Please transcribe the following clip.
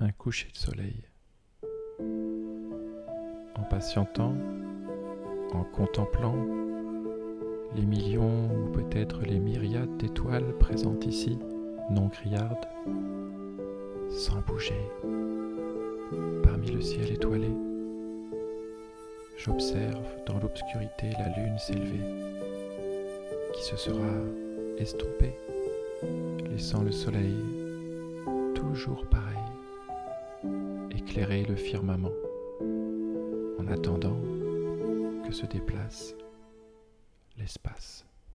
un coucher de soleil. En patientant, en contemplant les millions ou peut-être les myriades d'étoiles présentes ici, non criardes, sans bouger, parmi le ciel étoilé, j'observe dans l'obscurité la lune s'élever, qui se sera estompée, laissant le soleil toujours pareil éclairer le firmament en attendant que se déplace l'espace.